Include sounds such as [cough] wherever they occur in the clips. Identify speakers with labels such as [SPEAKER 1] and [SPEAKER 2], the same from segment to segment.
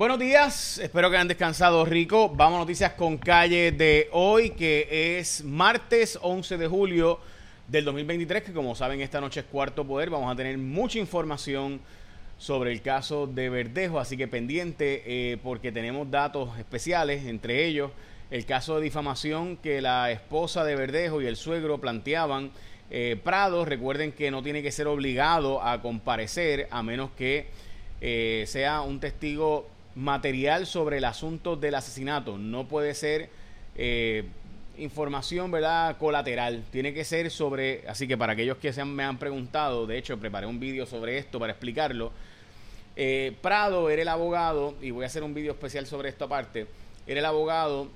[SPEAKER 1] Buenos días, espero que hayan descansado rico. Vamos a noticias con calle de hoy, que es martes 11 de julio del 2023, que como saben esta noche es cuarto poder. Vamos a tener mucha información sobre el caso de Verdejo, así que pendiente eh, porque tenemos datos especiales, entre ellos el caso de difamación que la esposa de Verdejo y el suegro planteaban. Eh, Prado, recuerden que no tiene que ser obligado a comparecer a menos que eh, sea un testigo material sobre el asunto del asesinato. No puede ser eh, información, ¿verdad? Colateral. Tiene que ser sobre, así que para aquellos que se me han preguntado, de hecho preparé un vídeo sobre esto para explicarlo. Eh, Prado era el abogado, y voy a hacer un vídeo especial sobre esto aparte, era el abogado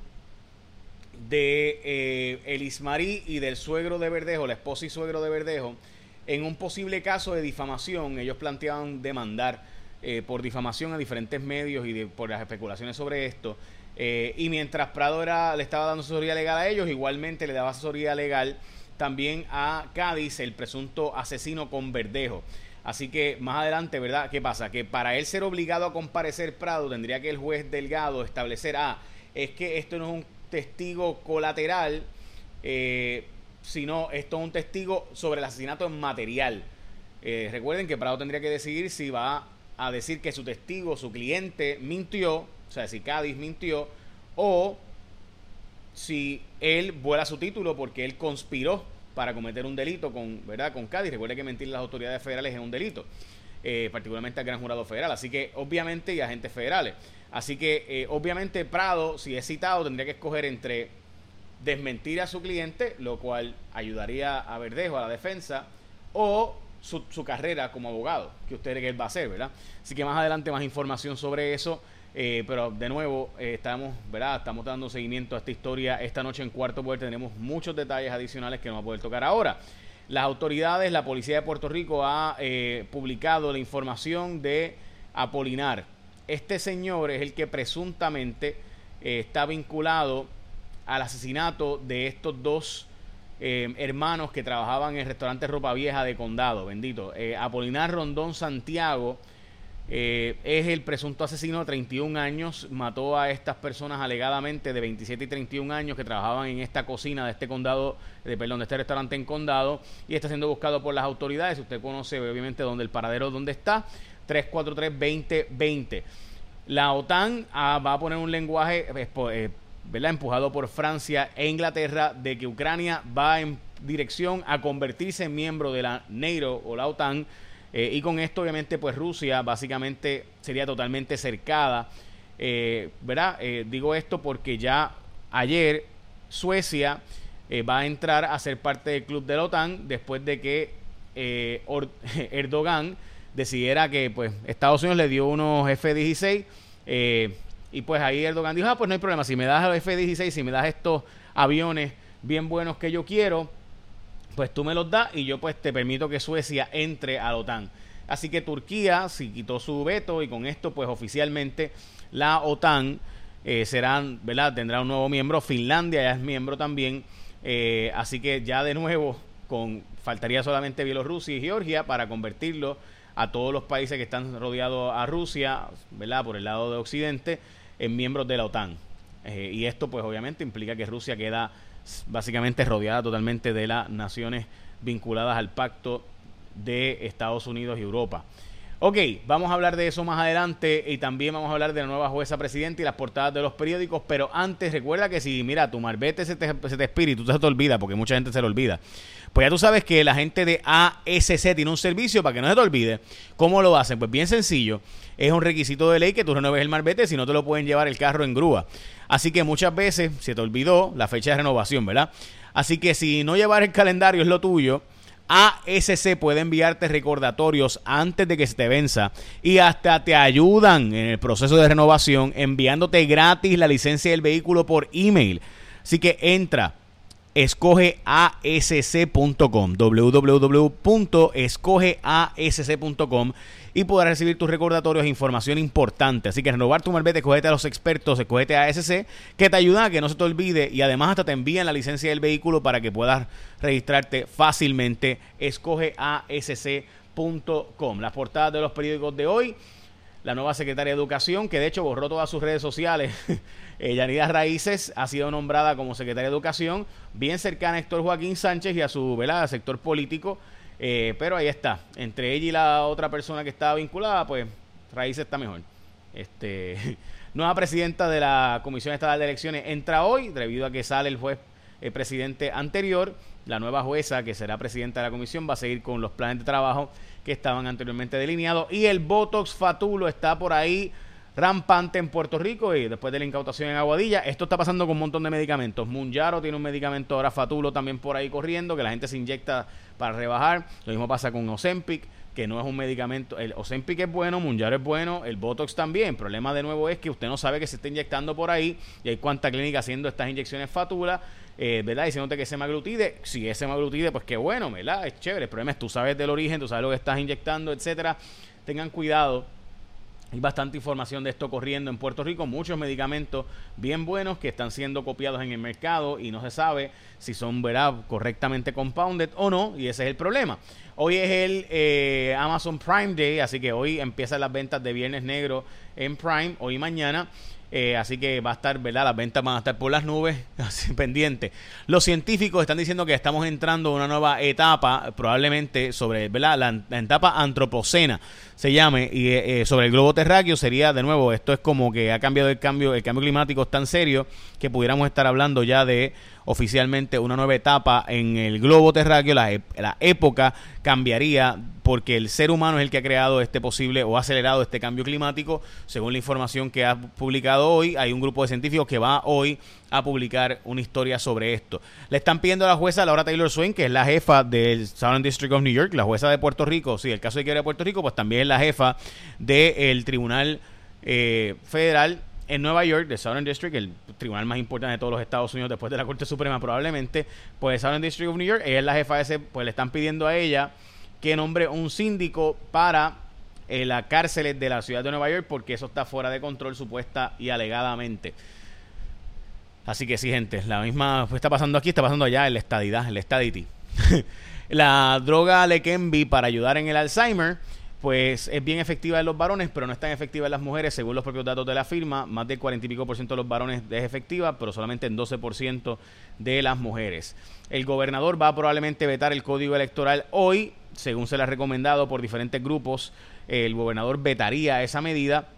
[SPEAKER 1] de eh, Elismarí y del suegro de Verdejo, la esposa y suegro de Verdejo, en un posible caso de difamación, ellos planteaban demandar eh, por difamación a diferentes medios y por las especulaciones sobre esto. Eh, y mientras Prado le estaba dando asesoría legal a ellos, igualmente le daba asesoría legal también a Cádiz, el presunto asesino con Verdejo. Así que más adelante, ¿verdad? ¿Qué pasa? Que para él ser obligado a comparecer Prado, tendría que el juez Delgado establecer, ah, es que esto no es un testigo colateral, eh, sino esto es un testigo sobre el asesinato en material. recuerden que Prado tendría que decidir si va a decir que su testigo, su cliente, mintió, o sea, si Cádiz mintió, o si él vuela su título porque él conspiró para cometer un delito con, ¿verdad? con Cádiz. Recuerde que mentir a las autoridades federales es un delito, eh, particularmente al gran jurado federal, así que obviamente y agentes federales. Así que eh, obviamente Prado, si es citado, tendría que escoger entre desmentir a su cliente, lo cual ayudaría a Verdejo, a la defensa, o su, carrera como abogado, que usted que él va a hacer, ¿verdad? Así que más adelante más información sobre eso. Eh, pero de nuevo, eh, estamos, ¿verdad? Estamos dando seguimiento a esta historia. Esta noche en Cuarto Poder tenemos muchos detalles adicionales que no va a poder tocar ahora. Las autoridades, la policía de Puerto Rico ha eh, publicado la información de Apolinar. Este señor es el que presuntamente está vinculado al asesinato de estos dos eh, hermanos que trabajaban en el restaurante Ropa Vieja de Condado, bendito. Eh, Apolinar Rondón Santiago eh, es el presunto asesino de 31 años, mató a estas personas alegadamente de 27 y 31 años que trabajaban en esta cocina de este condado, de, perdón, de este restaurante en Condado y está siendo buscado por las autoridades. Usted conoce obviamente dónde el paradero dónde está, 343-2020. La OTAN ah, va a poner un lenguaje ¿verdad? empujado por Francia e Inglaterra, de que Ucrania va en dirección a convertirse en miembro de la NATO o la OTAN. Eh, y con esto, obviamente, pues Rusia básicamente sería totalmente cercada. Eh, ¿Verdad? Eh, digo esto porque ya ayer Suecia va a entrar a ser parte del club de la OTAN después de que [laughs] Erdogan decidiera que pues Estados Unidos le dio unos F-16 y pues ahí Erdogan dijo, ah, pues no hay problema, si me das el F-16, si me das estos aviones bien buenos que yo quiero, pues tú me los das y yo pues te permito que Suecia entre a la OTAN. Así que Turquía sí quitó su veto y con esto pues oficialmente la OTAN eh, ¿verdad? Tendrá un nuevo miembro, Finlandia ya es miembro también, eh, así que ya de nuevo con faltaría solamente Bielorrusia y Georgia para convertirlo a todos los países que están rodeados a Rusia, ¿verdad? Por el lado de Occidente en miembros de la OTAN. Eh, y esto pues obviamente implica que Rusia queda básicamente rodeada totalmente de las naciones vinculadas al pacto de Estados Unidos y Europa. Ok, vamos a hablar de eso más adelante y también vamos a hablar de la nueva jueza presidenta y las portadas de los periódicos, pero antes recuerda que si, mira, tu marbete se te, se te espíritu, se te olvida, porque mucha gente se lo olvida, pues ya tú sabes que la gente de ASC tiene un servicio para que no se te olvide. ¿Cómo lo hacen? Pues bien sencillo, es un requisito de ley que tú renueves el marbete, si no te lo pueden llevar el carro en grúa. Así que muchas veces se te olvidó la fecha de renovación, ¿verdad? Así que si no llevar el calendario es lo tuyo, ASC puede enviarte recordatorios antes de que se te venza y hasta te ayudan en el proceso de renovación enviándote gratis la licencia del vehículo por email. Así que entra escogeasc.com www.escogeasc.com y podrás recibir tus recordatorios e información importante. Así que renovar tu malvete, escogete a los expertos, escogete a ASC, que te ayudan a que no se te olvide y además hasta te envían la licencia del vehículo para que puedas registrarte fácilmente. Escogeasc.com. Las portadas de los periódicos de hoy. la nueva secretaria de Educación, que de hecho borró todas sus redes sociales. [laughs] eh, Yanida Raíces ha sido nombrada como secretaria de Educación, bien cercana a Héctor Joaquín Sánchez y a su ¿verdad? sector político. Eh, pero ahí está, entre ella y la otra persona que estaba vinculada, pues Raíces está mejor. Este, [laughs] nueva presidenta de la Comisión Estatal de Elecciones entra hoy, debido a que sale el juez el presidente anterior. La nueva jueza, que será presidenta de la comisión, va a seguir con los planes de trabajo que estaban anteriormente delineados. Y el Botox Fatulo está por ahí rampante en Puerto Rico y después de la incautación en Aguadilla. Esto está pasando con un montón de medicamentos. Munyaro tiene un medicamento ahora Fatulo también por ahí corriendo, que la gente se inyecta para rebajar. Lo mismo pasa con Ozempic que no es un medicamento. El Ozempic es bueno, Munjar es bueno, el Botox también. El problema de nuevo es que usted no sabe que se está inyectando por ahí y hay cuánta clínica haciendo estas inyecciones fatulas, eh, ¿verdad? Diciéndote que semaglutide. Si es semaglutide, pues qué bueno, ¿verdad? Es chévere. El problema es tú sabes del origen, tú sabes lo que estás inyectando, etcétera. Tengan cuidado hay bastante información de esto corriendo en Puerto Rico, muchos medicamentos bien buenos que están siendo copiados en el mercado y no se sabe si son ¿verdad? correctamente compounded o no, y ese es el problema. Hoy es el eh, Amazon Prime Day, así que hoy empiezan las ventas de Viernes Negro en Prime, hoy y mañana. Eh, así que va a estar, ¿verdad? Las ventas van a estar por las nubes, [laughs] así pendiente. Los científicos están diciendo que estamos entrando en una nueva etapa, probablemente sobre, ¿verdad? La, etapa antropocena se llame, y eh, sobre el globo terráqueo sería, de nuevo, esto es como que ha cambiado el cambio, el cambio climático es tan serio que pudiéramos estar hablando ya de oficialmente una nueva etapa en el globo terráqueo, la, la época cambiaría porque el ser humano es el que ha creado este posible o ha acelerado este cambio climático. Según la información que ha publicado hoy, hay un grupo de científicos que va hoy a publicar una historia sobre esto. Le están pidiendo a la jueza Laura Taylor Swain, que es la jefa del Southern District of New York, la jueza de Puerto Rico, sí, el caso de que de Puerto Rico, pues también es la jefa del Tribunal eh, Federal en Nueva York, del Southern District, el tribunal más importante de todos los Estados Unidos después de la Corte Suprema probablemente, pues Southern District of New York, ella es la jefa de ese, pues le están pidiendo a ella que nombre un síndico para eh, las cárceles de la ciudad de Nueva York porque eso está fuera de control supuesta y alegadamente. Así que sí, gente, la misma pues, está pasando aquí, está pasando allá en la estadidad, en la estadity. [laughs] la droga Leqembi para ayudar en el Alzheimer pues es bien efectiva en los varones, pero no es tan efectiva en las mujeres, según los propios datos de la firma. Más del 40 y pico por ciento de los varones es efectiva, pero solamente en 12 por ciento de las mujeres. El gobernador va a probablemente vetar el código electoral hoy, según se le ha recomendado por diferentes grupos. El gobernador vetaría esa medida.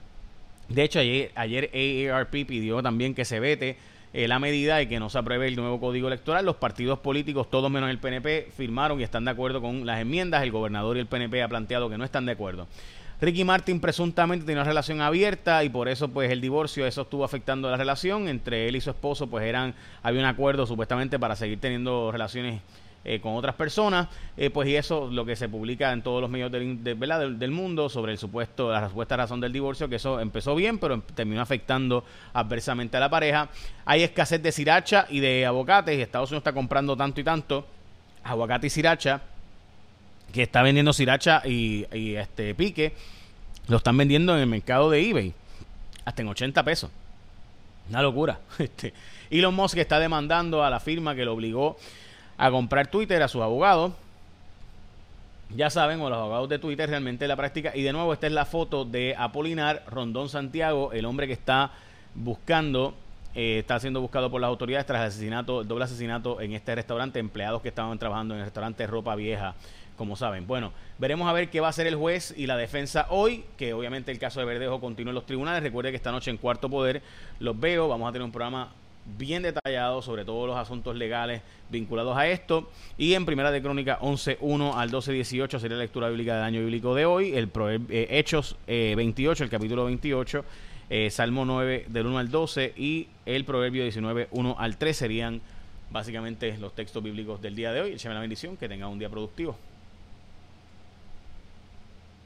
[SPEAKER 1] De hecho, ayer, ayer AARP pidió también que se vete eh, la medida de que no se apruebe el nuevo código electoral. Los partidos políticos, todos menos el PNP, firmaron y están de acuerdo con las enmiendas. El gobernador y el PNP ha planteado que no están de acuerdo. Ricky Martin presuntamente tiene una relación abierta y por eso pues el divorcio eso estuvo afectando la relación entre él y su esposo pues eran había un acuerdo supuestamente para seguir teniendo relaciones eh, con otras personas, eh, pues y eso lo que se publica en todos los medios del, del, mundo sobre el supuesto, la supuesta razón del divorcio, que eso empezó bien, pero terminó afectando adversamente a la pareja. Hay escasez de sriracha y de aguacates, y Estados Unidos está comprando tanto y tanto aguacate y sriracha, que está vendiendo sriracha y, y este pique, lo están vendiendo en el mercado de eBay, hasta en 80 pesos. Una locura. [laughs] Este, Elon Musk está demandando a la firma que lo obligó a comprar Twitter a sus abogados. Ya saben, o los abogados de Twitter realmente la práctica. Y de nuevo, esta es la foto de Apolinar Rondón Santiago, el hombre que está buscando, eh, está siendo buscado por las autoridades tras el asesinato, el doble asesinato en este restaurante, empleados que estaban trabajando en el restaurante Ropa Vieja, como saben. Bueno, veremos a ver qué va a hacer el juez y la defensa hoy, que obviamente el caso de Verdejo continúa en los tribunales. Recuerde que esta noche en Cuarto Poder los veo, vamos a tener un programa bien detallado sobre todos los asuntos legales vinculados a esto. Y en Primera de Crónica 11.1 al 12.18 sería la lectura bíblica del año bíblico de hoy. El eh, Hechos 28, eh, el capítulo 28. Eh, Salmo 9 del 1 al 12 y el Proverbio 19, 1 al 3 serían básicamente los textos bíblicos del día de hoy. Écheme la bendición, que tenga un día productivo.